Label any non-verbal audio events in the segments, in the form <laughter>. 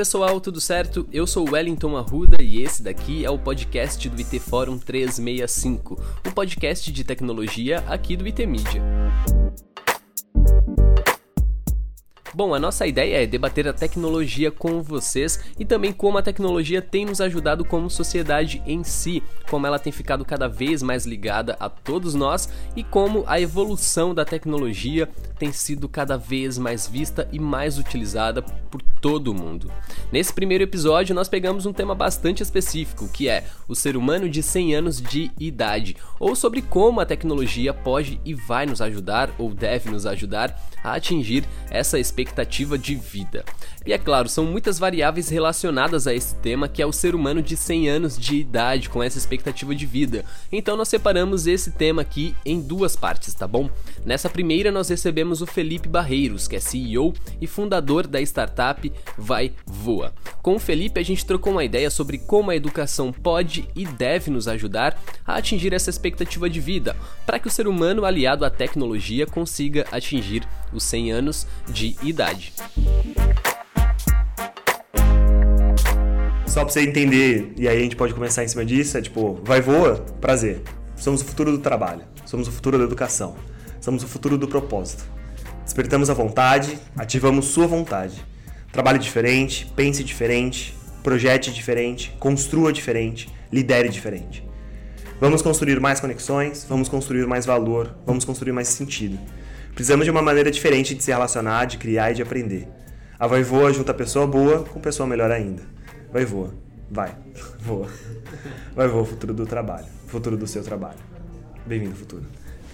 pessoal, tudo certo? Eu sou Wellington Arruda e esse daqui é o podcast do IT Fórum 365, um podcast de tecnologia aqui do IT Media. Bom, a nossa ideia é debater a tecnologia com vocês e também como a tecnologia tem nos ajudado como sociedade em si, como ela tem ficado cada vez mais ligada a todos nós e como a evolução da tecnologia tem sido cada vez mais vista e mais utilizada por todo mundo. Nesse primeiro episódio, nós pegamos um tema bastante específico, que é o ser humano de 100 anos de idade, ou sobre como a tecnologia pode e vai nos ajudar ou deve nos ajudar a atingir essa expectativa de vida. E é claro, são muitas variáveis relacionadas a esse tema, que é o ser humano de 100 anos de idade com essa expectativa de vida. Então nós separamos esse tema aqui em duas partes, tá bom? Nessa primeira nós recebemos o Felipe Barreiros, que é CEO e fundador da startup Vai Voa. Com o Felipe a gente trocou uma ideia sobre como a educação pode e deve nos ajudar a atingir essa expectativa de vida, para que o ser humano aliado à tecnologia consiga atingir os 100 anos de idade. Só pra você entender, e aí a gente pode começar em cima disso, é tipo, vai voa, prazer. Somos o futuro do trabalho, somos o futuro da educação, somos o futuro do propósito. Despertamos a vontade, ativamos sua vontade. Trabalhe diferente, pense diferente, projete diferente, construa diferente, lidere diferente. Vamos construir mais conexões, vamos construir mais valor, vamos construir mais sentido. Precisamos de uma maneira diferente de se relacionar, de criar e de aprender. A vai voa junta pessoa boa com pessoa melhor ainda. Vai voa. Vai. <laughs> Voa. Vai voa, futuro do trabalho. Futuro do seu trabalho. Bem-vindo, futuro.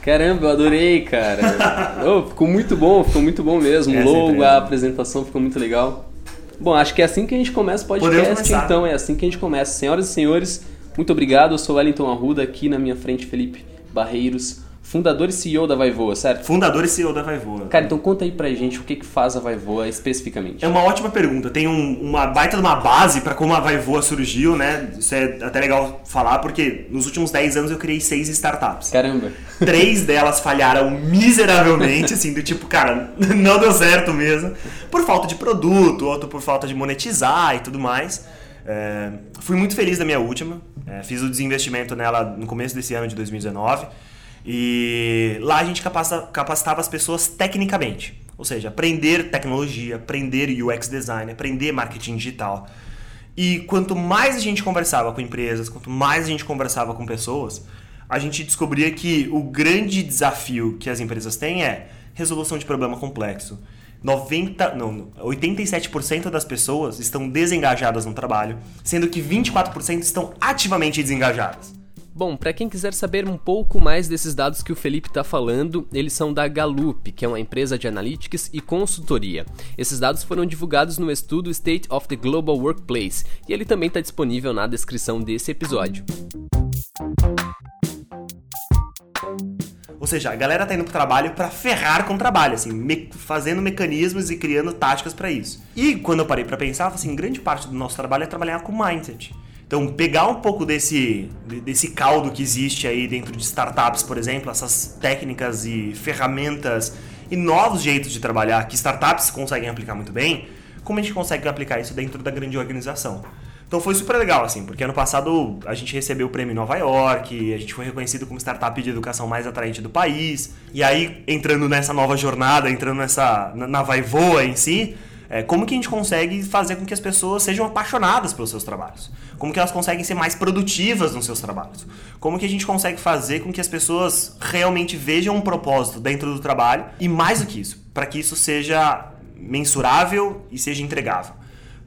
Caramba, eu adorei, cara. <laughs> oh, ficou muito bom, ficou muito bom mesmo. O logo, a apresentação ficou muito legal. Bom, acho que é assim que a gente começa o podcast, então. É assim que a gente começa. Senhoras e senhores, muito obrigado. Eu sou Wellington Arruda, aqui na minha frente, Felipe Barreiros Fundador e CEO da Vaivoa, certo? Fundador e CEO da Vaivoa. Cara, então conta aí pra gente o que, que faz a Vaivoa especificamente. É uma ótima pergunta. Tem um, uma baita de uma base para como a Vaivoa surgiu, né? Isso é até legal falar, porque nos últimos 10 anos eu criei seis startups. Caramba. Três delas falharam miseravelmente, assim, do tipo, cara, <laughs> não deu certo mesmo. Por falta de produto, outro por falta de monetizar e tudo mais. É, fui muito feliz da minha última. É, fiz o desinvestimento nela no começo desse ano de 2019. E lá a gente capacitava as pessoas tecnicamente. Ou seja, aprender tecnologia, aprender UX design, aprender marketing digital. E quanto mais a gente conversava com empresas, quanto mais a gente conversava com pessoas, a gente descobria que o grande desafio que as empresas têm é resolução de problema complexo. 90, não, 87% das pessoas estão desengajadas no trabalho, sendo que 24% estão ativamente desengajadas. Bom, para quem quiser saber um pouco mais desses dados que o Felipe está falando, eles são da Gallup, que é uma empresa de analytics e consultoria. Esses dados foram divulgados no estudo State of the Global Workplace e ele também está disponível na descrição desse episódio. Ou seja, a galera tá indo pro trabalho para ferrar com o trabalho, assim, me fazendo mecanismos e criando táticas para isso. E quando eu parei para pensar, assim, grande parte do nosso trabalho é trabalhar com mindset. Então, pegar um pouco desse, desse caldo que existe aí dentro de startups, por exemplo, essas técnicas e ferramentas e novos jeitos de trabalhar que startups conseguem aplicar muito bem, como a gente consegue aplicar isso dentro da grande organização? Então foi super legal, assim, porque ano passado a gente recebeu o prêmio Nova York, a gente foi reconhecido como startup de educação mais atraente do país. E aí, entrando nessa nova jornada, entrando nessa na, na vai voa em si, é, como que a gente consegue fazer com que as pessoas sejam apaixonadas pelos seus trabalhos? Como que elas conseguem ser mais produtivas nos seus trabalhos? Como que a gente consegue fazer com que as pessoas realmente vejam um propósito dentro do trabalho? E mais do que isso, para que isso seja mensurável e seja entregável.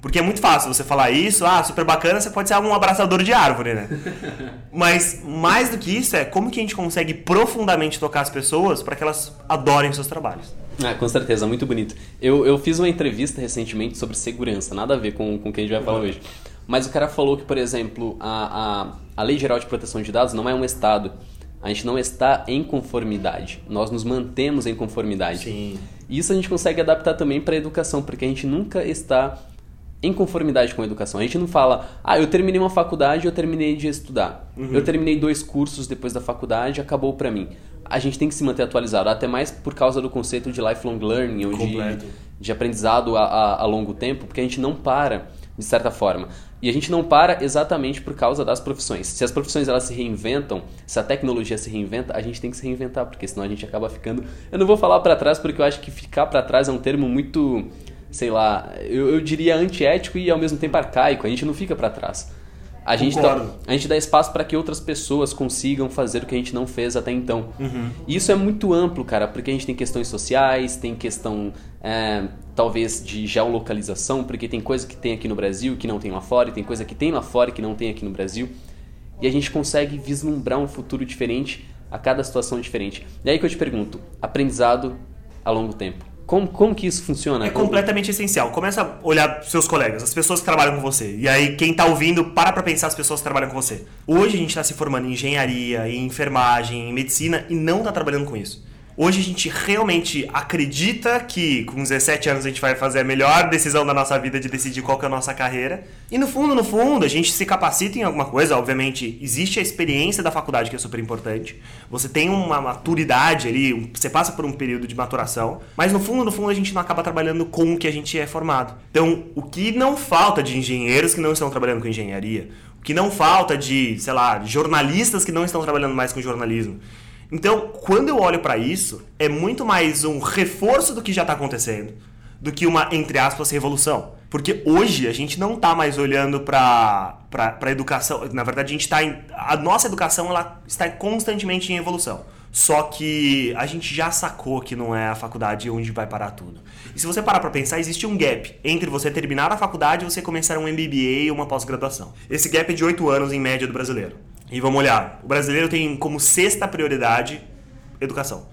Porque é muito fácil você falar isso, ah, super bacana, você pode ser um abraçador de árvore, né? <laughs> Mas mais do que isso é como que a gente consegue profundamente tocar as pessoas para que elas adorem seus trabalhos. Ah, com certeza, muito bonito. Eu, eu fiz uma entrevista recentemente sobre segurança, nada a ver com, com o que a gente vai falar hoje. Mas o cara falou que, por exemplo, a, a, a Lei Geral de Proteção de Dados não é um Estado. A gente não está em conformidade. Nós nos mantemos em conformidade. Sim. Isso a gente consegue adaptar também para a educação, porque a gente nunca está em conformidade com a educação. A gente não fala, ah, eu terminei uma faculdade, eu terminei de estudar. Uhum. Eu terminei dois cursos depois da faculdade, acabou para mim a gente tem que se manter atualizado, até mais por causa do conceito de lifelong learning, ou de, de, aprendizado a, a, a longo tempo, porque a gente não para, de certa forma. E a gente não para exatamente por causa das profissões. Se as profissões elas se reinventam, se a tecnologia se reinventa, a gente tem que se reinventar, porque senão a gente acaba ficando. Eu não vou falar para trás porque eu acho que ficar para trás é um termo muito, sei lá, eu, eu diria antiético e ao mesmo tempo arcaico. A gente não fica para trás. A gente, dá, a gente dá espaço para que outras pessoas consigam fazer o que a gente não fez até então. Uhum. E isso é muito amplo, cara, porque a gente tem questões sociais, tem questão é, talvez de geolocalização, porque tem coisa que tem aqui no Brasil que não tem lá fora, e tem coisa que tem lá fora que não tem aqui no Brasil. E a gente consegue vislumbrar um futuro diferente a cada situação diferente. E aí que eu te pergunto, aprendizado a longo tempo. Como, como que isso funciona? É completamente essencial. Começa a olhar seus colegas, as pessoas que trabalham com você. E aí, quem está ouvindo, para para pensar as pessoas que trabalham com você. Hoje a gente está se formando em engenharia, em enfermagem, em medicina e não está trabalhando com isso. Hoje a gente realmente acredita que com 17 anos a gente vai fazer a melhor decisão da nossa vida de decidir qual que é a nossa carreira. E no fundo, no fundo, a gente se capacita em alguma coisa. Obviamente, existe a experiência da faculdade que é super importante. Você tem uma maturidade ali, você passa por um período de maturação. Mas no fundo, no fundo, a gente não acaba trabalhando com o que a gente é formado. Então, o que não falta de engenheiros que não estão trabalhando com engenharia, o que não falta de, sei lá, jornalistas que não estão trabalhando mais com jornalismo. Então, quando eu olho para isso, é muito mais um reforço do que já está acontecendo do que uma, entre aspas, revolução. Porque hoje a gente não está mais olhando para a educação. Na verdade, a gente está em. A nossa educação ela está constantemente em evolução. Só que a gente já sacou que não é a faculdade onde vai parar tudo. E se você parar para pensar, existe um gap entre você terminar a faculdade e você começar um MBA ou uma pós-graduação. Esse gap é de 8 anos em média do brasileiro. E vamos olhar. O brasileiro tem como sexta prioridade educação.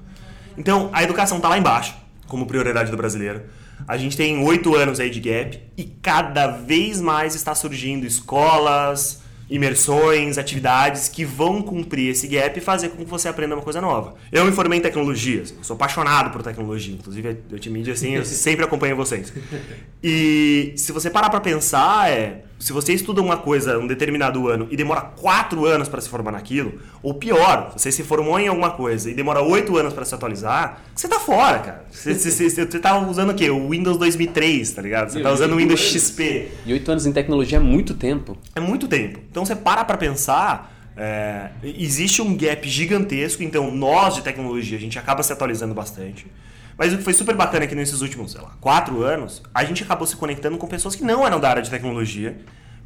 Então, a educação está lá embaixo, como prioridade do brasileiro. A gente tem oito anos aí de gap e cada vez mais está surgindo escolas, imersões, atividades que vão cumprir esse gap e fazer com que você aprenda uma coisa nova. Eu me formei em tecnologias, sou apaixonado por tecnologia, inclusive eu te mídia assim, eu <laughs> sempre acompanho vocês. E se você parar para pensar, é se você estuda uma coisa um determinado ano e demora quatro anos para se formar naquilo, ou pior, você se formou em alguma coisa e demora oito anos para se atualizar, você tá fora, cara. Você, você, você, você tá usando o quê? O Windows 2003, tá ligado? Você tá usando o Windows XP. E oito anos em tecnologia é muito tempo. É muito tempo. Então você para para pensar, é, existe um gap gigantesco, então nós de tecnologia, a gente acaba se atualizando bastante. Mas o que foi super bacana é que nesses últimos, sei lá, quatro anos, a gente acabou se conectando com pessoas que não eram da área de tecnologia,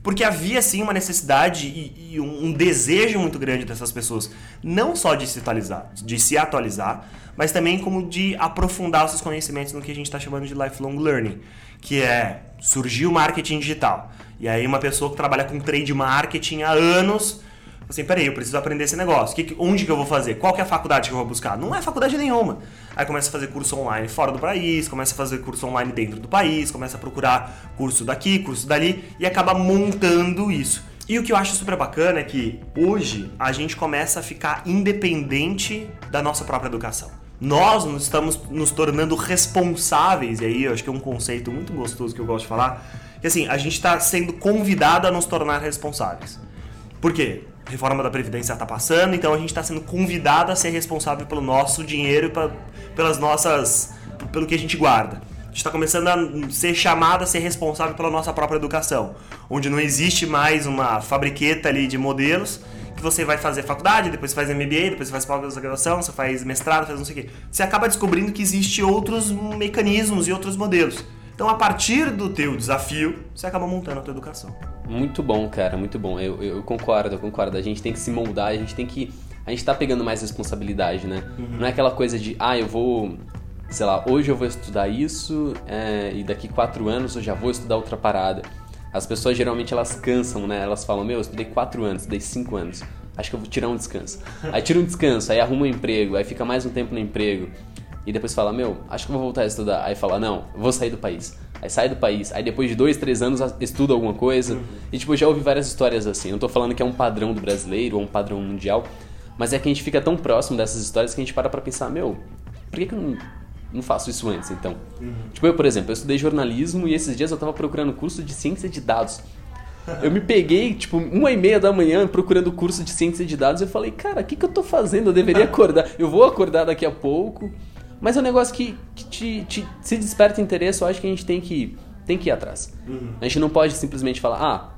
porque havia sim uma necessidade e, e um, desejo muito grande dessas pessoas, não só de se atualizar, de se atualizar, mas também como de aprofundar os seus conhecimentos no que a gente está chamando de lifelong learning, que é surgir o marketing digital. E aí uma pessoa que trabalha com trade marketing há anos assim, peraí, eu preciso aprender esse negócio. Que, onde que eu vou fazer? Qual que é a faculdade que eu vou buscar? Não é faculdade nenhuma. Aí começa a fazer curso online fora do país, começa a fazer curso online dentro do país, começa a procurar curso daqui, curso dali e acaba montando isso. E o que eu acho super bacana é que hoje a gente começa a ficar independente da nossa própria educação. Nós nos estamos nos tornando responsáveis, e aí eu acho que é um conceito muito gostoso que eu gosto de falar, que assim, a gente está sendo convidado a nos tornar responsáveis. Por quê? Reforma da Previdência está passando, então a gente está sendo convidado a ser responsável pelo nosso dinheiro e pra, pelas nossas. pelo que a gente guarda. A gente está começando a ser chamado a ser responsável pela nossa própria educação, onde não existe mais uma fabriqueta ali de modelos que você vai fazer faculdade, depois faz MBA, depois você faz pós-graduação, você faz mestrado, faz não sei o quê. Você acaba descobrindo que existe outros mecanismos e outros modelos. Então, a partir do teu desafio, você acaba montando a tua educação. Muito bom, cara, muito bom. Eu, eu concordo, eu concordo. A gente tem que se moldar, a gente tem que. A gente tá pegando mais responsabilidade, né? Uhum. Não é aquela coisa de, ah, eu vou. Sei lá, hoje eu vou estudar isso é, e daqui quatro anos eu já vou estudar outra parada. As pessoas geralmente elas cansam, né? Elas falam, meu, eu estudei quatro anos, estudei cinco anos. Acho que eu vou tirar um descanso. Aí tira um descanso, aí arruma um emprego, aí fica mais um tempo no emprego e depois fala, meu, acho que vou voltar a estudar. Aí fala, não, vou sair do país. Aí sai do país. Aí depois de dois, três anos estuda alguma coisa. Uhum. E tipo, já ouvi várias histórias assim. não tô falando que é um padrão do brasileiro ou um padrão mundial. Mas é que a gente fica tão próximo dessas histórias que a gente para pra pensar, meu, por que, que eu não, não faço isso antes então? Uhum. Tipo, eu, por exemplo, eu estudei jornalismo e esses dias eu tava procurando curso de ciência de dados. Eu me peguei, tipo, uma e meia da manhã procurando curso de ciência de dados. Eu falei, cara, o que, que eu tô fazendo? Eu deveria acordar. Eu vou acordar daqui a pouco. Mas é um negócio que, que te, te, se desperta interesse, eu acho que a gente tem que, tem que ir atrás. Uhum. A gente não pode simplesmente falar, ah,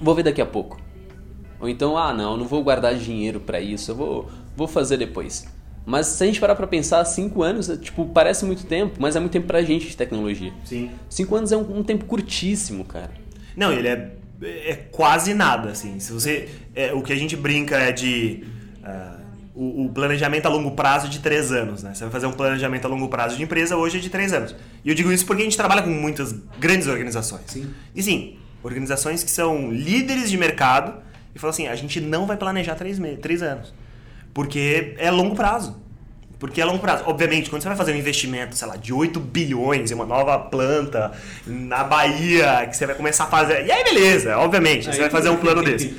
vou ver daqui a pouco. Ou então, ah, não, não vou guardar dinheiro para isso, eu vou, vou fazer depois. Mas se a gente parar pra pensar, cinco anos, é, tipo, parece muito tempo, mas é muito tempo pra gente de tecnologia. Sim. Cinco anos é um, um tempo curtíssimo, cara. Não, ele é, é quase nada, assim. Se você. É, o que a gente brinca é de. Uh, o, o, planejamento a longo prazo de três anos, né? Você vai fazer um planejamento a longo prazo de empresa, hoje é de três anos. E eu digo isso porque a gente trabalha com muitas grandes organizações. Sim. E sim, organizações que são líderes de mercado e falam assim: a gente não vai planejar três, três anos. Porque é longo prazo. Porque é longo prazo. Obviamente, quando você vai fazer um investimento, sei lá, de 8 bilhões em uma nova planta na Bahia, que você vai começar a fazer. E aí, beleza, obviamente, aí, você vai fazer um plano <laughs> desse.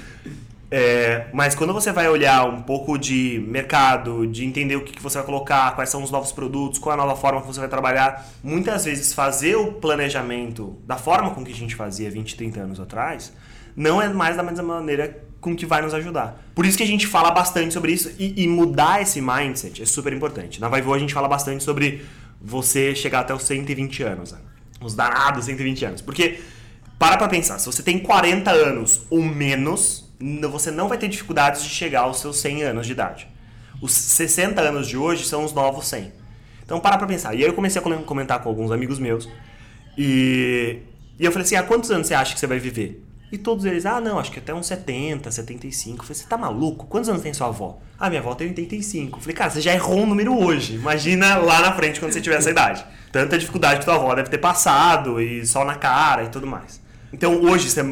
É, mas quando você vai olhar um pouco de mercado, de entender o que, que você vai colocar, quais são os novos produtos, qual é a nova forma que você vai trabalhar, muitas vezes fazer o planejamento da forma com que a gente fazia 20, 30 anos atrás, não é mais da mesma maneira com que vai nos ajudar. Por isso que a gente fala bastante sobre isso e, e mudar esse mindset é super importante. Na Vaivo a gente fala bastante sobre você chegar até os 120 anos, né? os danados 120 anos. Porque, para pra pensar, se você tem 40 anos ou menos, você não vai ter dificuldades de chegar aos seus 100 anos de idade. Os 60 anos de hoje são os novos 100. Então, para pra pensar. E aí eu comecei a comentar com alguns amigos meus e, e eu falei assim, há quantos anos você acha que você vai viver? E todos eles, ah, não, acho que até uns 70, 75. Eu falei, você tá maluco? Quantos anos tem sua avó? Ah, minha avó tem 85. Eu falei, cara, você já errou um número hoje. Imagina lá na frente quando você tiver essa idade. Tanta dificuldade que tua avó deve ter passado, e sol na cara e tudo mais. Então hoje você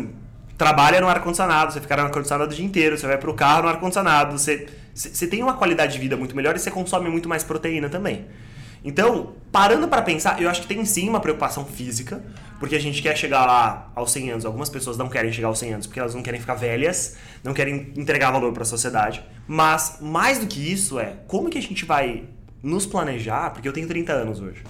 trabalha no ar-condicionado, você fica no ar-condicionado o dia inteiro, você vai pro carro no ar-condicionado, você, você tem uma qualidade de vida muito melhor e você consome muito mais proteína também. Então, parando para pensar, eu acho que tem sim uma preocupação física, porque a gente quer chegar lá aos 100 anos. Algumas pessoas não querem chegar aos 100 anos porque elas não querem ficar velhas, não querem entregar valor para a sociedade. Mas mais do que isso é, como que a gente vai nos planejar? Porque eu tenho 30 anos hoje.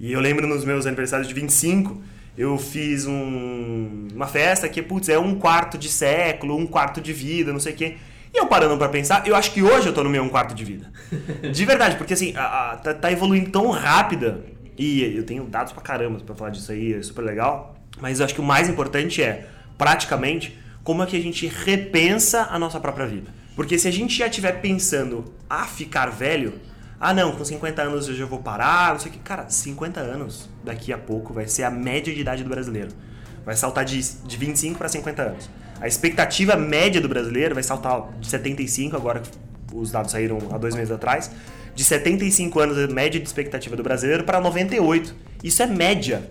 E eu lembro nos meus aniversários de 25, eu fiz um, uma festa que, putz, é um quarto de século, um quarto de vida, não sei o quê. E eu parando para pensar, eu acho que hoje eu tô no meu um quarto de vida. <laughs> De verdade, porque assim, a, a, tá, tá, evoluindo tão rápida. E eu tenho dados pra caramba pra falar disso aí, é super legal. Mas eu acho que o mais importante é, praticamente, como é que a gente repensa a nossa própria vida. Porque se a gente já estiver pensando a ficar velho, ah não, com 50 anos eu já vou parar, não sei o que. Cara, 50 anos daqui a pouco vai ser a média de idade do brasileiro. Vai saltar de, de 25 para 50 anos. A expectativa média do brasileiro vai saltar de 75, agora os dados saíram há dois meses atrás, de 75 anos a média de expectativa do brasileiro para 98. Isso é média.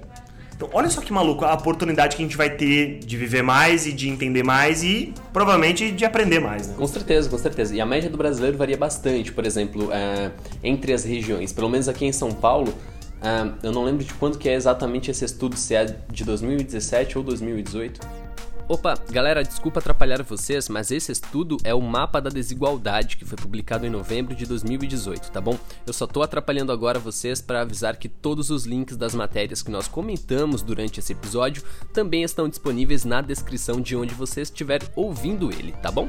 Então, olha só que maluco a oportunidade que a gente vai ter de viver mais e de entender mais e provavelmente de aprender mais. Né? Com certeza, com certeza. E a média do brasileiro varia bastante, por exemplo, é, entre as regiões. Pelo menos aqui em São Paulo, é, eu não lembro de quando que é exatamente esse estudo, se é de 2017 ou 2018 Opa, galera, desculpa atrapalhar vocês, mas esse estudo é o mapa da desigualdade que foi publicado em novembro de 2018, tá bom? Eu só tô atrapalhando agora vocês para avisar que todos os links das matérias que nós comentamos durante esse episódio também estão disponíveis na descrição de onde você estiver ouvindo ele, tá bom?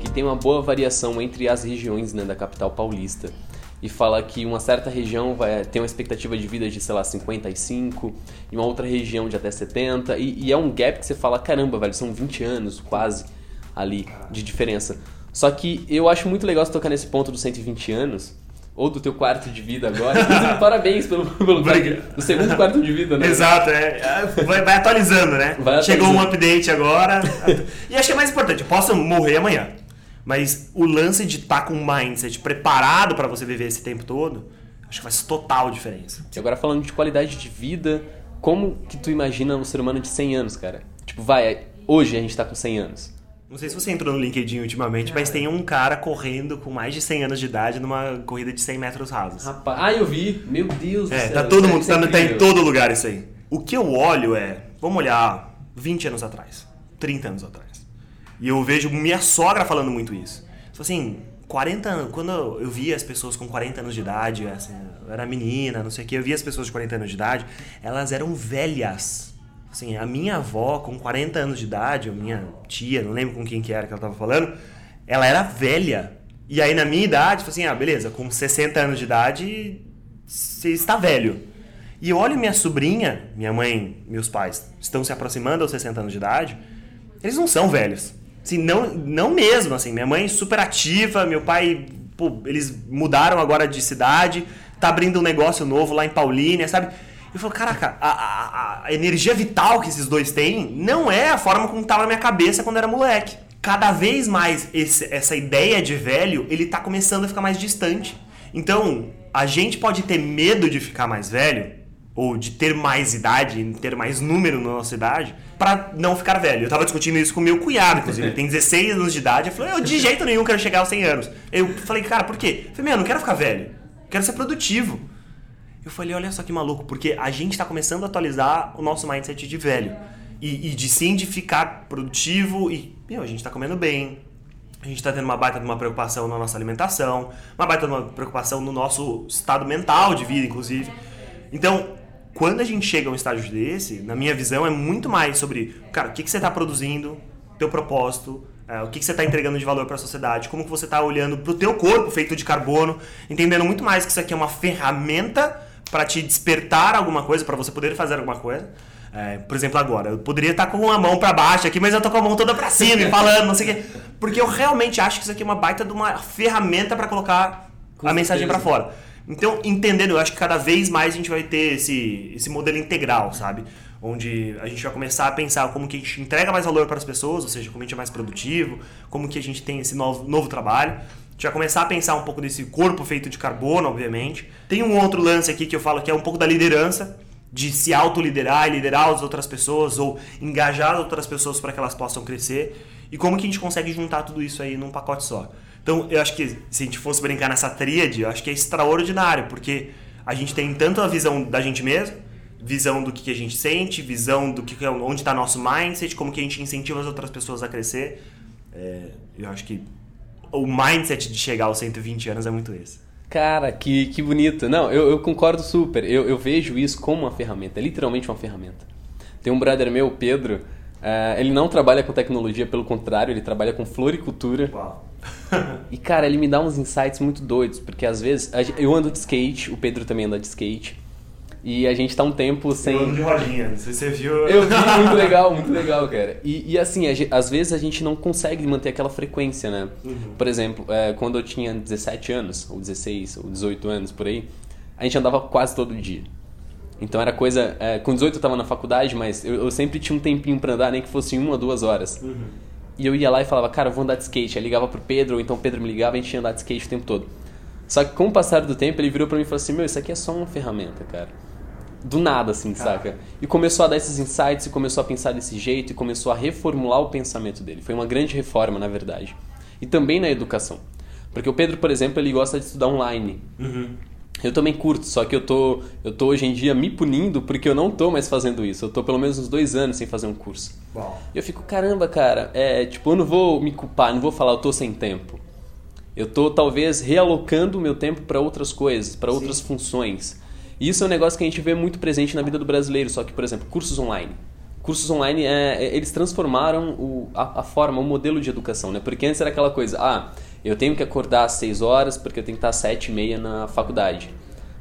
Que tem uma boa variação entre as regiões né, da capital paulista e fala que uma certa região vai ter uma expectativa de vida de, sei lá, 55, e uma outra região de até 70, e, e é um gap que você fala, caramba, velho, são 20 anos quase ali de diferença. Só que eu acho muito legal você tocar nesse ponto dos 120 anos, ou do teu quarto de vida agora. <laughs> parabéns pelo, pelo do segundo quarto de vida, né? Exato, é. Vai, vai atualizando, né? Vai atualizando. Chegou um update agora. <laughs> e acho que é mais importante, eu posso morrer amanhã. Mas o lance de estar tá com um mindset preparado para você viver esse tempo todo, acho que faz total diferença. E agora falando de qualidade de vida, como que tu imagina um ser humano de 100 anos, cara? Tipo, vai, hoje a gente tá com 100 anos. Não sei se você entrou no LinkedIn ultimamente, mas tem um cara correndo com mais de 100 anos de idade numa corrida de 100 metros rasos. Rapaz, ah, eu vi. Meu Deus é, do céu. Tá todo mundo, tá, tá em todo lugar isso aí. O que eu olho é, vamos olhar 20 anos atrás, 30 anos atrás. E eu vejo minha sogra falando muito isso. Assim, 40 anos, quando eu via as pessoas com 40 anos de idade, assim, eu era menina, não sei o que, eu via as pessoas de 40 anos de idade, elas eram velhas. Assim, a minha avó com 40 anos de idade, a minha tia, não lembro com quem que era que ela tava falando, ela era velha. E aí na minha idade, assim, ah, beleza, com 60 anos de idade, você está velho. E eu olho minha sobrinha, minha mãe, meus pais, estão se aproximando aos 60 anos de idade, eles não são velhos. Assim, não, não mesmo, assim. Minha mãe super ativa, meu pai, pô, eles mudaram agora de cidade, tá abrindo um negócio novo lá em Paulínia, sabe? Eu falo, caraca, a, a, a, energia vital que esses dois têm não é a forma como tava na minha cabeça quando era moleque. Cada vez mais esse, essa ideia de velho, ele tá começando a ficar mais distante. Então, a gente pode ter medo de ficar mais velho, ou de ter mais idade, ter mais número na nossa idade, para não ficar velho. Eu tava discutindo isso com meu cunhado, inclusive. Ele tem 16 anos de idade. Eu falei, eu de <laughs> jeito nenhum quero chegar aos 100 anos. Eu falei, cara, por quê? Eu falei, meu, eu não quero ficar velho. quero ser produtivo. Eu falei, olha só que maluco, porque a gente tá começando a atualizar o nosso mindset de velho. E, e de sim de ficar produtivo e, meu, a gente tá comendo bem, a gente está tendo uma baita de uma preocupação na nossa alimentação, uma baita de uma preocupação no nosso estado mental de vida, inclusive. Então, quando a gente chega a um estágio desse, na minha visão, é muito mais sobre, cara, o que, que você está produzindo, teu propósito, é, o que, que você está entregando de valor para a sociedade, como que você está olhando para o teu corpo feito de carbono, entendendo muito mais que isso aqui é uma ferramenta para te despertar alguma coisa, para você poder fazer alguma coisa. É, por exemplo, agora, eu poderia estar tá com a mão para baixo aqui, mas eu tô com a mão toda para cima e <laughs> falando, não sei o quê. Porque eu realmente acho que isso aqui é uma baita de uma ferramenta para colocar com a certeza. mensagem para fora. Então, entendendo, eu acho que cada vez mais a gente vai ter esse, esse modelo integral, sabe? Onde a gente vai começar a pensar como que a gente entrega mais valor para as pessoas, ou seja, como a gente é mais produtivo, como que a gente tem esse novo, novo trabalho. A gente vai começar a pensar um pouco desse corpo feito de carbono, obviamente. Tem um outro lance aqui que eu falo que é um pouco da liderança, de se autoliderar e liderar as outras pessoas, ou engajar as outras pessoas para que elas possam crescer. E como que a gente consegue juntar tudo isso aí num pacote só. Então, eu acho que se a gente fosse brincar nessa tríade, eu acho que é extraordinário, porque a gente tem tanto a visão da gente mesmo, visão do que a gente sente, visão do que onde está nosso mindset, como que a gente incentiva as outras pessoas a crescer. É, eu acho que o mindset de chegar aos 120 anos é muito esse. Cara, que, que bonito. Não, eu, eu concordo super. Eu, eu vejo isso como uma ferramenta, é literalmente uma ferramenta. Tem um brother meu, Pedro, uh, ele não trabalha com tecnologia, pelo contrário, ele trabalha com floricultura. Uau e cara, ele me dá uns insights muito doidos, porque às vezes eu ando de skate, o Pedro também anda de skate. E a gente tá um tempo sem. Eu ando de rodinha, não sei se você viu. Eu vi, muito <laughs> legal, muito legal, cara. E, e assim, a, às vezes a gente não consegue manter aquela frequência, né? Uhum. Por exemplo, é, quando eu tinha 17 anos, ou 16, ou 18 anos por aí, a gente andava quase todo dia. Então era coisa. É, com 18 eu tava na faculdade, mas eu, eu sempre tinha um tempinho para andar, nem que fosse uma, duas horas. Uhum. E eu ia lá e falava, cara, eu vou andar de skate. Aí ligava pro Pedro, ou então o Pedro me ligava e a gente ia andar de skate o tempo todo. Só que com o passar do tempo, ele virou para mim e falou assim: Meu, isso aqui é só uma ferramenta, cara. Do nada, assim, cara. saca? E começou a dar esses insights, e começou a pensar desse jeito, e começou a reformular o pensamento dele. Foi uma grande reforma, na verdade. E também na educação. Porque o Pedro, por exemplo, ele gosta de estudar online. Uhum. Eu também curto, só que eu tô, eu tô hoje em dia me punindo porque eu não tô mais fazendo isso. Eu tô pelo menos uns dois anos sem fazer um curso. Uau. E eu fico, caramba, cara, é tipo, eu não vou me culpar, não vou falar eu tô sem tempo. Eu tô talvez realocando o meu tempo para outras coisas, para outras funções. E isso é um negócio que a gente vê muito presente na vida do brasileiro, só que, por exemplo, cursos online. Cursos online, é, é eles transformaram o, a, a forma, o modelo de educação, né? Porque antes era aquela coisa, ah, eu tenho que acordar às 6 horas porque eu tenho que estar às 7 e meia na faculdade.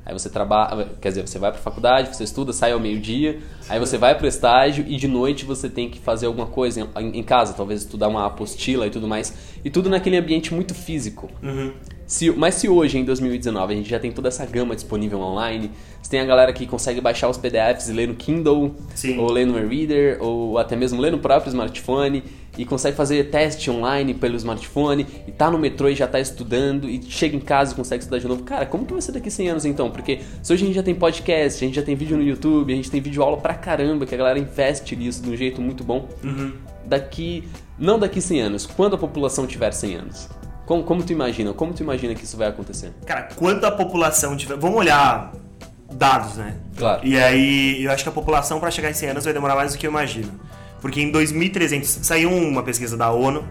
Aí você trabalha, quer dizer, você vai para a faculdade, você estuda, sai ao meio-dia, aí você vai para o estágio e de noite você tem que fazer alguma coisa em, casa, talvez estudar uma apostila e tudo mais. E tudo naquele ambiente muito físico. Uhum. Se, mas se hoje, em 2019, a gente já tem toda essa gama disponível online, você tem a galera que consegue baixar os PDFs e ler no Kindle, Sim. ou ler no e-reader, ou até mesmo ler no próprio smartphone, e consegue fazer teste online pelo smartphone, e tá no metrô e já tá estudando, e chega em casa e consegue estudar de novo. Cara, como que vai ser daqui 100 anos então? Porque se hoje a gente já tem podcast, a gente já tem vídeo no YouTube, a gente tem vídeo aula pra caramba, que a galera investe nisso de um jeito muito bom. Uhum. Daqui, não daqui 100 anos, quando a população tiver 100 anos? Como, como tu imagina? Como tu imagina que isso vai acontecer? Cara, quando a população tiver. Vamos olhar dados, né? Claro. E aí, eu acho que a população para chegar em 100 anos vai demorar mais do que eu imagino. Porque em 2300 saiu uma pesquisa da ONU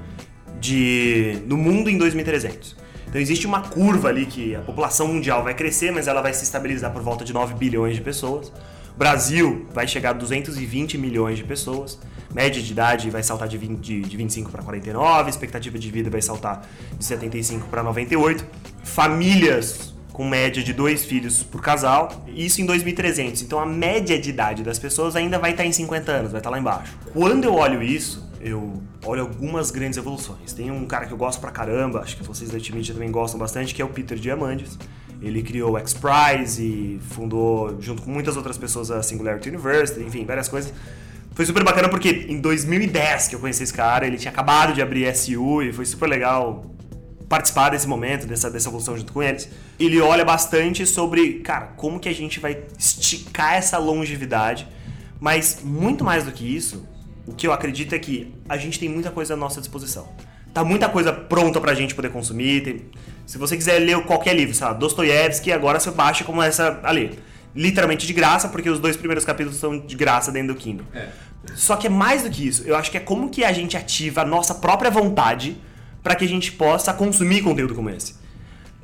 de no mundo em 2300. Então existe uma curva ali que a população mundial vai crescer, mas ela vai se estabilizar por volta de 9 bilhões de pessoas. O Brasil vai chegar a 220 milhões de pessoas. Média de idade vai saltar de, 20, de, de 25 para 49, expectativa de vida vai saltar de 75 para 98. Famílias com média de dois filhos por casal, isso em 2300. Então a média de idade das pessoas ainda vai estar em 50 anos, vai estar lá embaixo. Quando eu olho isso, eu olho algumas grandes evoluções. Tem um cara que eu gosto pra caramba, acho que vocês da Ultimate também gostam bastante, que é o Peter Diamandis. Ele criou o X-Prize e fundou, junto com muitas outras pessoas, a Singularity University, enfim, várias coisas. Foi super bacana porque em 2010 que eu conheci esse cara, ele tinha acabado de abrir SU e foi super legal participar desse momento, dessa, dessa evolução junto com eles. Ele olha bastante sobre, cara, como que a gente vai esticar essa longevidade, mas muito mais do que isso, o que eu acredito é que a gente tem muita coisa à nossa disposição. Tá muita coisa pronta pra gente poder consumir. Tem... Se você quiser ler qualquer livro, sei lá, Dostoiévski, agora você baixa como essa ali. Literalmente de graça, porque os dois primeiros capítulos são de graça dentro do Kindle. É. Só que é mais do que isso. Eu acho que é como que a gente ativa a nossa própria vontade para que a gente possa consumir conteúdo como esse.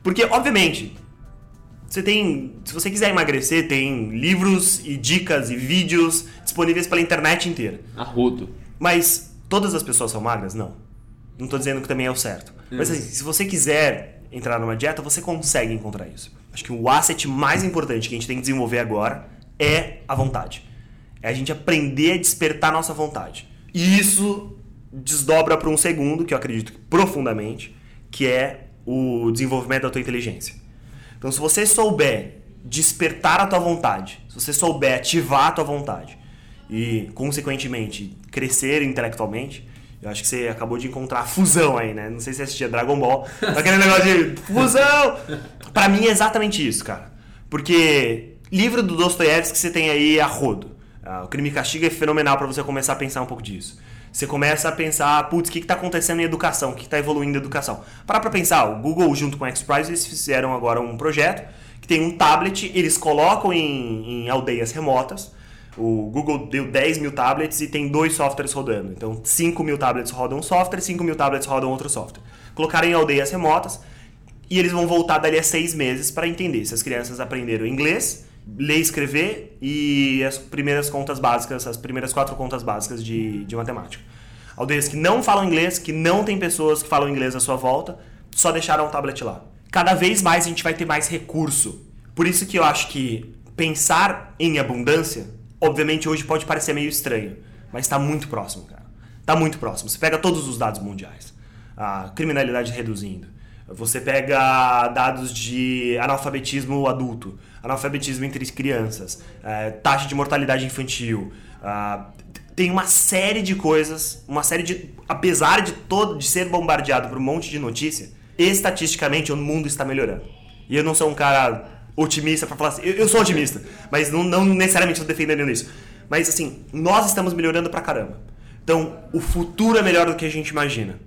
Porque, obviamente, você tem. Se você quiser emagrecer, tem livros e dicas e vídeos disponíveis pela internet inteira. Arrodo. Mas todas as pessoas são magras? Não. Não estou dizendo que também é o certo. Uhum. Mas assim, se você quiser entrar numa dieta, você consegue encontrar isso. Acho que o asset mais importante que a gente tem que desenvolver agora é a vontade. É a gente aprender a despertar a nossa vontade. E isso desdobra para um segundo, que eu acredito profundamente, que é o desenvolvimento da tua inteligência. Então, se você souber despertar a tua vontade, se você souber ativar a tua vontade e, consequentemente, crescer intelectualmente, eu acho que você acabou de encontrar a fusão aí, né? Não sei se você assistia Dragon Ball, aquele negócio de fusão! Para mim é exatamente isso, cara. Porque livro do Dostoiévski que você tem aí a rodo. Ah, o Crime e Castigo é fenomenal para você começar a pensar um pouco disso. Você começa a pensar, putz, o que está acontecendo em educação? O que está evoluindo em educação? Para para pensar, o Google junto com o XPRIZE eles fizeram agora um projeto que tem um tablet, eles colocam em, em aldeias remotas. O Google deu 10 mil tablets e tem dois softwares rodando. Então, 5 mil tablets rodam um software, 5 mil tablets rodam outro software. Colocaram em aldeias remotas e eles vão voltar dali a seis meses para entender se as crianças aprenderam inglês, ler e escrever e as primeiras contas básicas, as primeiras quatro contas básicas de, de matemática. Aldeias que não falam inglês, que não tem pessoas que falam inglês à sua volta, só deixaram o tablet lá. Cada vez mais a gente vai ter mais recurso. Por isso que eu acho que pensar em abundância, obviamente hoje pode parecer meio estranho, mas está muito próximo, cara. Está muito próximo. Você pega todos os dados mundiais. A criminalidade reduzindo, você pega dados de analfabetismo adulto, analfabetismo entre crianças, é, taxa de mortalidade infantil. Uh, tem uma série de coisas, uma série de. Apesar de todo de ser bombardeado por um monte de notícia, estatisticamente o mundo está melhorando. E eu não sou um cara otimista para falar assim. Eu, eu, sou otimista, mas não, não necessariamente estou defendendo isso. Mas assim, nós estamos melhorando pra caramba. Então, o futuro é melhor do que a gente imagina.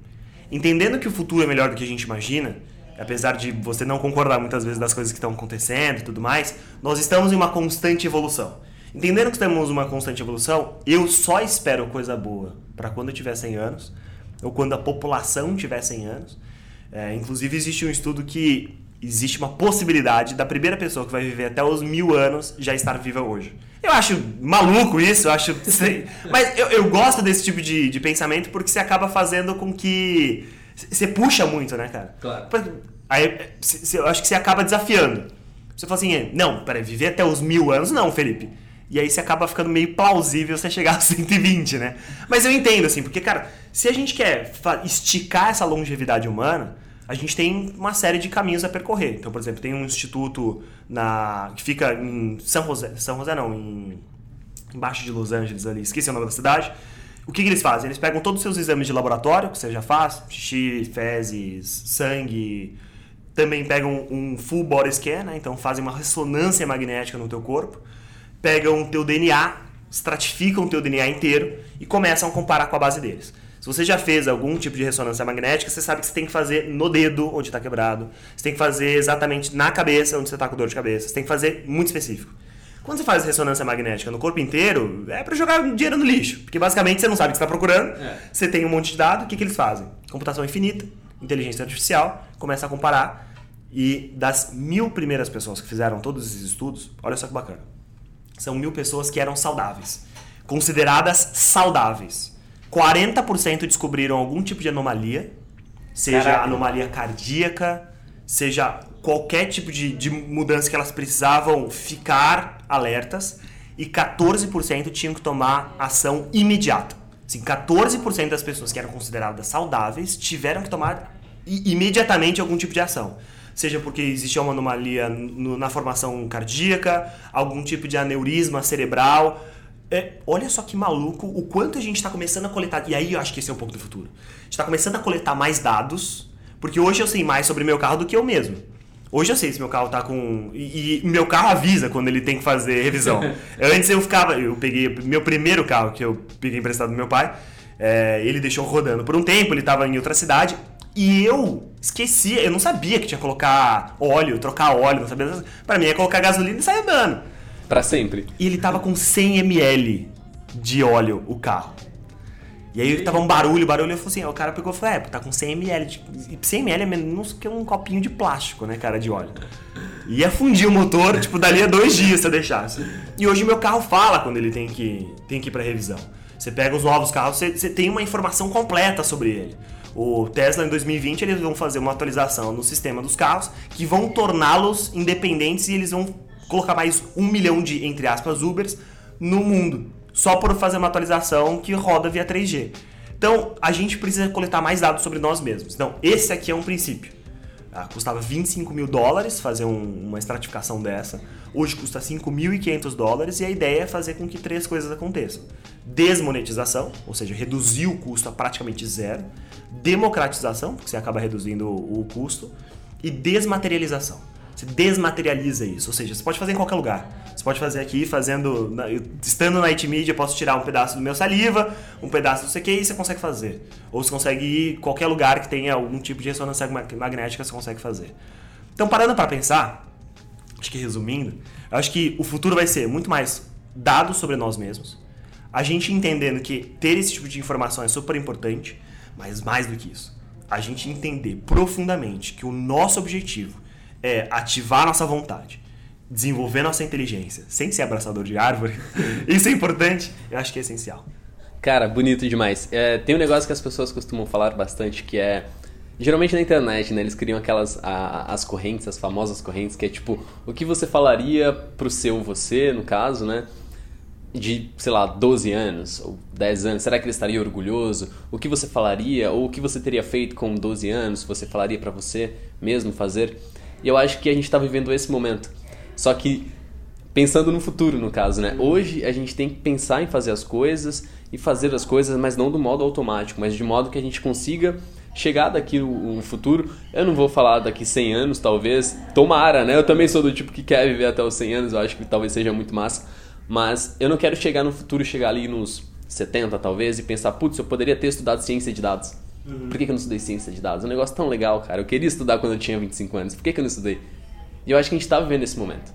Entendendo que o futuro é melhor do que a gente imagina, apesar de você não concordar muitas vezes das coisas que estão acontecendo e tudo mais, nós estamos em uma constante evolução. Entendendo que em uma constante evolução, eu só espero coisa boa para quando eu tiver 100 anos, ou quando a população tiver 100 anos. É, inclusive, existe um estudo que existe uma possibilidade da primeira pessoa que vai viver até os mil anos já estar viva hoje. Eu acho maluco isso, eu acho. <laughs> Mas eu, eu gosto desse tipo de, de pensamento porque você acaba fazendo com que. Você puxa muito, né, cara? Claro. Aí eu acho que você acaba desafiando. Você fala assim, não, peraí, viver até os mil anos, não, Felipe. E aí você acaba ficando meio plausível você chegar <laughs> a 120, né? Mas eu entendo, assim, porque, cara, se a gente quer esticar essa longevidade humana, a gente tem uma série de caminhos a percorrer. Então, por exemplo, tem um instituto na que fica em São José, São José não, em embaixo de Los Angeles ali, esqueci o nome da cidade. O que, que eles fazem? Eles pegam todos os seus exames de laboratório, que você já faz, xixi, fezes, sangue, também pegam um full body scan, né? então fazem uma ressonância magnética no teu corpo, pegam o teu DNA, estratificam o teu DNA inteiro e começam a comparar com a base deles. Se você já fez algum tipo de ressonância magnética, você sabe que você tem que fazer no dedo onde está quebrado. Você tem que fazer exatamente na cabeça onde você está com dor de cabeça. Você tem que fazer muito específico. Quando você faz ressonância magnética no corpo inteiro, é para jogar dinheiro no lixo. Porque basicamente você não sabe o que está procurando, é. você tem um monte de dados, o que, que eles fazem? Computação infinita. inteligência artificial, começa a comparar e das mil primeiras pessoas que fizeram todos esses estudos, olha só que bacana, são mil pessoas que eram saudáveis, consideradas saudáveis. 40% descobriram algum tipo de anomalia, seja Caraca. anomalia cardíaca, seja qualquer tipo de, de mudança que elas precisavam ficar alertas, e 14% tinham que tomar ação imediata. Assim, 14% das pessoas que eram consideradas saudáveis tiveram que tomar imediatamente algum tipo de ação. Seja porque existia uma anomalia no- na formação cardíaca, algum tipo de aneurisma cerebral. É, olha só que maluco o quanto a gente está começando a coletar. E aí eu acho que esse é um pouco do futuro. A gente está começando a coletar mais dados, porque hoje eu sei mais sobre meu carro do que eu mesmo. Hoje eu sei se meu carro tá com. E, e meu carro avisa quando ele tem que fazer revisão. <laughs> Antes eu ficava. Eu peguei meu primeiro carro que eu peguei emprestado do meu pai. é, ele deixou rodando por um tempo, ele tava em outra cidade. E eu esqueci, eu não sabia que tinha que colocar óleo, trocar óleo, não sabia. Pra mim é colocar gasolina e sair andando. Pra sempre. E ele tava com 100 ml de óleo o carro. E aí tava um barulho, barulho, eu falei assim, o cara pegou e falou, é, tá com 100 ml, de, e 100 ml é menos que um copinho de plástico, né, cara, de óleo. Ia fundir o motor, tipo, dali a dois dias se eu deixasse. E hoje meu carro fala quando ele tem que, tem que ir pra revisão. Você pega os novos carros, você, você tem uma informação completa sobre ele. O Tesla em 2020 eles vão fazer uma atualização no sistema dos carros que vão torná-los independentes e eles vão colocar mais um milhão de, entre aspas, Ubers no mundo. Só por fazer uma atualização que roda via 3G. Então, a gente precisa coletar mais dados sobre nós mesmos. Então, esse aqui é um princípio. Ah, custava 25 mil dólares fazer um- uma estratificação dessa. Hoje custa 5.500 dólares e a ideia é fazer com que três coisas aconteçam. Desmonetização, ou seja, reduzir o custo a praticamente zero. Democratização, porque você acaba reduzindo o o custo. E desmaterialização. Você desmaterializa isso, ou seja, você pode fazer em qualquer lugar. Você pode fazer aqui, fazendo, estando na IT Media, eu posso tirar um pedaço do meu saliva, um pedaço do CQ e você consegue fazer. Ou você consegue ir em qualquer lugar que tenha algum tipo de ressonância ma- magnética, você consegue fazer. Então, parando para pensar, acho que resumindo, eu acho que o futuro vai ser muito mais dados sobre nós mesmos, a gente entendendo que ter esse tipo de informação é super importante, mas mais do que isso, a gente entender profundamente que o nosso objetivo é ativar nossa vontade, desenvolver nossa inteligência, sem ser abraçador de árvore, <laughs> isso é importante, eu acho que é essencial. Cara, bonito demais. É, tem um negócio que as pessoas costumam falar bastante que é. Geralmente na internet, né? Eles criam aquelas. a- as correntes, as famosas correntes, que é tipo, o que você falaria pro seu você, no caso, né? De, sei lá, 12 anos ou 10 anos, será que ele estaria orgulhoso? O que você falaria? Ou o que você teria feito com 12 anos? Você falaria pra você mesmo fazer? E eu acho que a gente tá vivendo esse momento. Só que pensando no futuro, no caso, né? Hoje a gente tem que pensar em fazer as coisas e fazer as coisas, mas não do modo automático, mas de modo que a gente consiga chegar daqui no futuro. Eu não vou falar daqui 100 anos, talvez. Tomara, né? Eu também sou do tipo que quer viver até os 100 anos, eu acho que talvez seja muito massa. Mas eu não quero chegar no futuro, chegar ali nos 70 talvez, e pensar, putz, eu poderia ter estudado ciência de dados. Por que, que eu não estudei ciência de dados? É um negócio tão legal, cara. Eu queria estudar quando eu tinha 25 anos. Por que, que eu não estudei? E eu acho que a gente tá vivendo esse momento.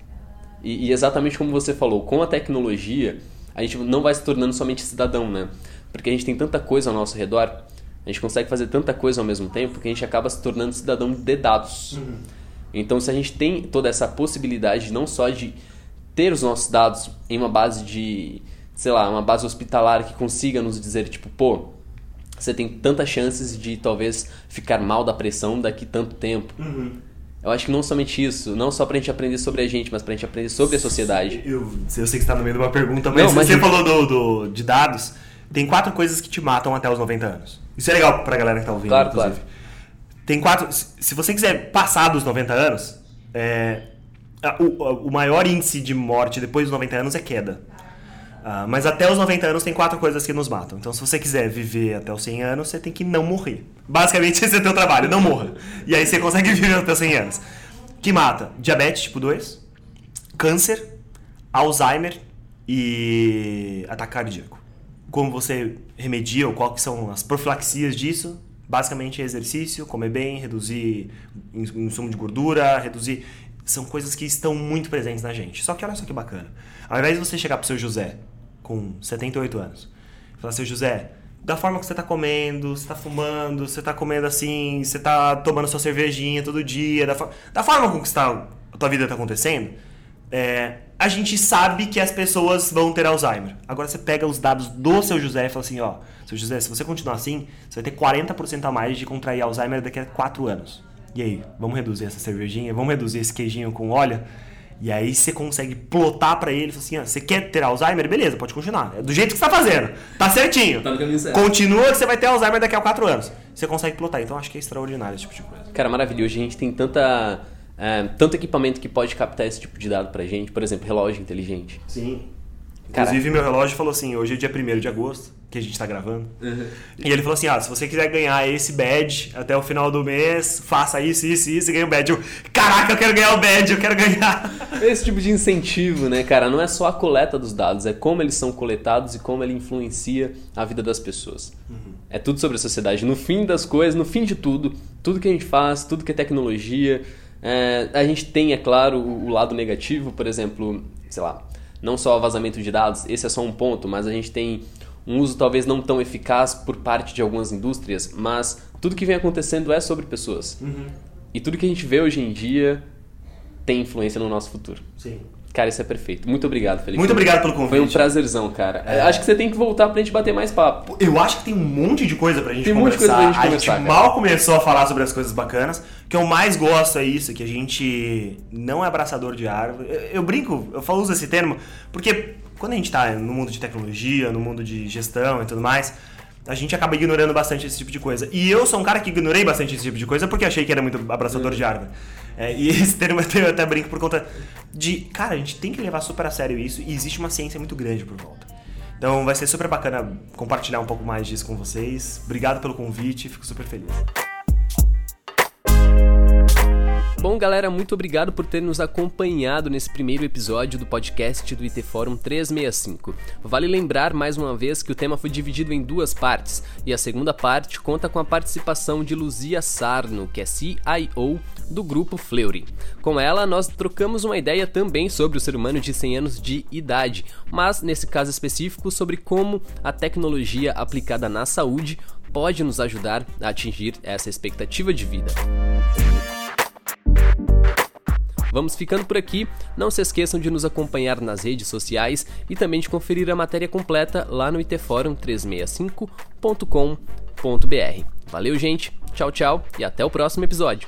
E, e exatamente como você falou, com a tecnologia, a gente não vai se tornando somente cidadão, né? Porque a gente tem tanta coisa ao nosso redor, a gente consegue fazer tanta coisa ao mesmo tempo que a gente acaba se tornando cidadão de dados. Então, se a gente tem toda essa possibilidade não só de ter os nossos dados em uma base de, sei lá, uma base hospitalar que consiga nos dizer, tipo, pô, você tem tantas chances de talvez ficar mal da pressão daqui tanto tempo. Eu acho que não somente isso, não só pra gente aprender sobre a gente, mas pra gente aprender sobre a sociedade. Eu, eu sei que você tá no meio de uma pergunta, mas Não, mas você eu- falou do, do- de dados. Tem quatro coisas que te matam até os 90 anos. Isso é legal pra galera que tá ouvindo, Claro, inclusive. Tem quatro. Se você quiser passar dos 90 anos, é, o, o maior índice de morte depois dos 90 anos é queda. Ah, mas até os 90 anos tem quatro coisas que nos matam. Então, se você quiser viver até os 100 anos, você tem que não morrer. Basicamente, <laughs> esse é o teu trabalho, não morra. E aí você consegue <laughs> viver até os 100 anos. Que mata? Diabetes tipo 2, câncer, Alzheimer e ataque cardíaco. Como você remedia ou quais são as profilaxias disso? Basicamente é exercício, comer bem, reduzir ins- insumo de gordura, reduzir... São coisas que estão muito presentes na gente. Só que olha só que bacana. Ao invés de você chegar pro seu José com 78 anos falar, seu José, da forma que você tá comendo, você tá fumando, você tá comendo assim, você tá tomando sua cervejinha todo dia, da, da forma com que está, a tua vida tá acontecendo, é, a gente sabe que as pessoas vão ter Alzheimer. Agora você pega os dados do seu José e fala assim, ó, seu José, se você continuar assim, você vai ter 40% a mais de contrair Alzheimer daqui a 4 anos. E aí, vamos reduzir essa cervejinha, vamos reduzir esse queijinho com óleo? E aí você consegue plotar para ele, assim, ó, você quer ter Alzheimer? Beleza, pode continuar. É do jeito que você tá fazendo. Tá certinho. Tá no caminho certo. Continua que você vai ter Alzheimer daqui a 4 anos. Você consegue plotar. Então acho que é extraordinário esse tipo de coisa. Cara, maravilhoso. A gente tem tanta, é, tanto equipamento que pode captar esse tipo de dado pra gente. Por exemplo, relógio inteligente. Sim. Inclusive, meu relógio falou assim: hoje é dia 1 de agosto, que a gente tá gravando. Uhum. E ele falou assim: ah, se você quiser ganhar esse badge até o final do mês, faça isso, isso, isso e ganha o badge. Eu, Caraca, eu quero ganhar o badge, eu quero ganhar. <laughs> Esse tipo de incentivo, né, cara? Não é só a coleta dos dados, é como eles são coletados e como ele influencia a vida das pessoas. Uhum. É tudo sobre a sociedade. No fim das coisas, no fim de tudo, tudo que a gente faz, tudo que é tecnologia. É, a gente tem, é claro, o, o lado negativo, por exemplo, sei lá não só vazamento de dados, esse é só um ponto, mas a gente tem um uso talvez não tão eficaz por parte de algumas indústrias, mas tudo que vem acontecendo é sobre pessoas. Uhum. E tudo que a gente vê hoje em dia tem influência no nosso futuro. Sim. Cara, isso é perfeito. Muito obrigado, Felipe. Muito obrigado pelo convite. Foi um prazerzão, cara. É... Acho que você tem que voltar pra gente bater mais papo. Eu acho que tem um monte de coisa pra gente tem conversar. Tem um monte de coisa pra gente conversar. A gente cara. mal começou a falar sobre as coisas bacanas. O que eu mais gosto é isso, que a gente não é abraçador de árvore. Eu, eu brinco, eu falo, uso esse termo, porque quando a gente está no mundo de tecnologia, no mundo de gestão e tudo mais, a gente acaba ignorando bastante esse tipo de coisa. E eu sou um cara que ignorei bastante esse tipo de coisa porque achei que era muito abraçador de árvore. É, e <laughs> esse termo eu até brinco por conta de, cara, a gente tem que levar super a sério isso e existe uma ciência muito grande por volta. Então vai ser super bacana compartilhar um pouco mais disso com vocês. Obrigado pelo convite, fico super feliz. Bom, galera, muito obrigado por ter nos acompanhado nesse primeiro episódio do podcast do IT Forum 365. Vale lembrar mais uma vez que o tema foi dividido em duas partes, e a segunda parte conta com a participação de Luzia Sarno, que é CIO do grupo Fleury. Com ela, nós trocamos uma ideia também sobre o ser humano de 100 anos de idade, mas nesse caso específico sobre como a tecnologia aplicada na saúde pode nos ajudar a atingir essa expectativa de vida. Vamos ficando por aqui. Não se esqueçam de nos acompanhar nas redes sociais e também de conferir a matéria completa lá no itforum365.com.br. Valeu, gente. Tchau, tchau e até o próximo episódio.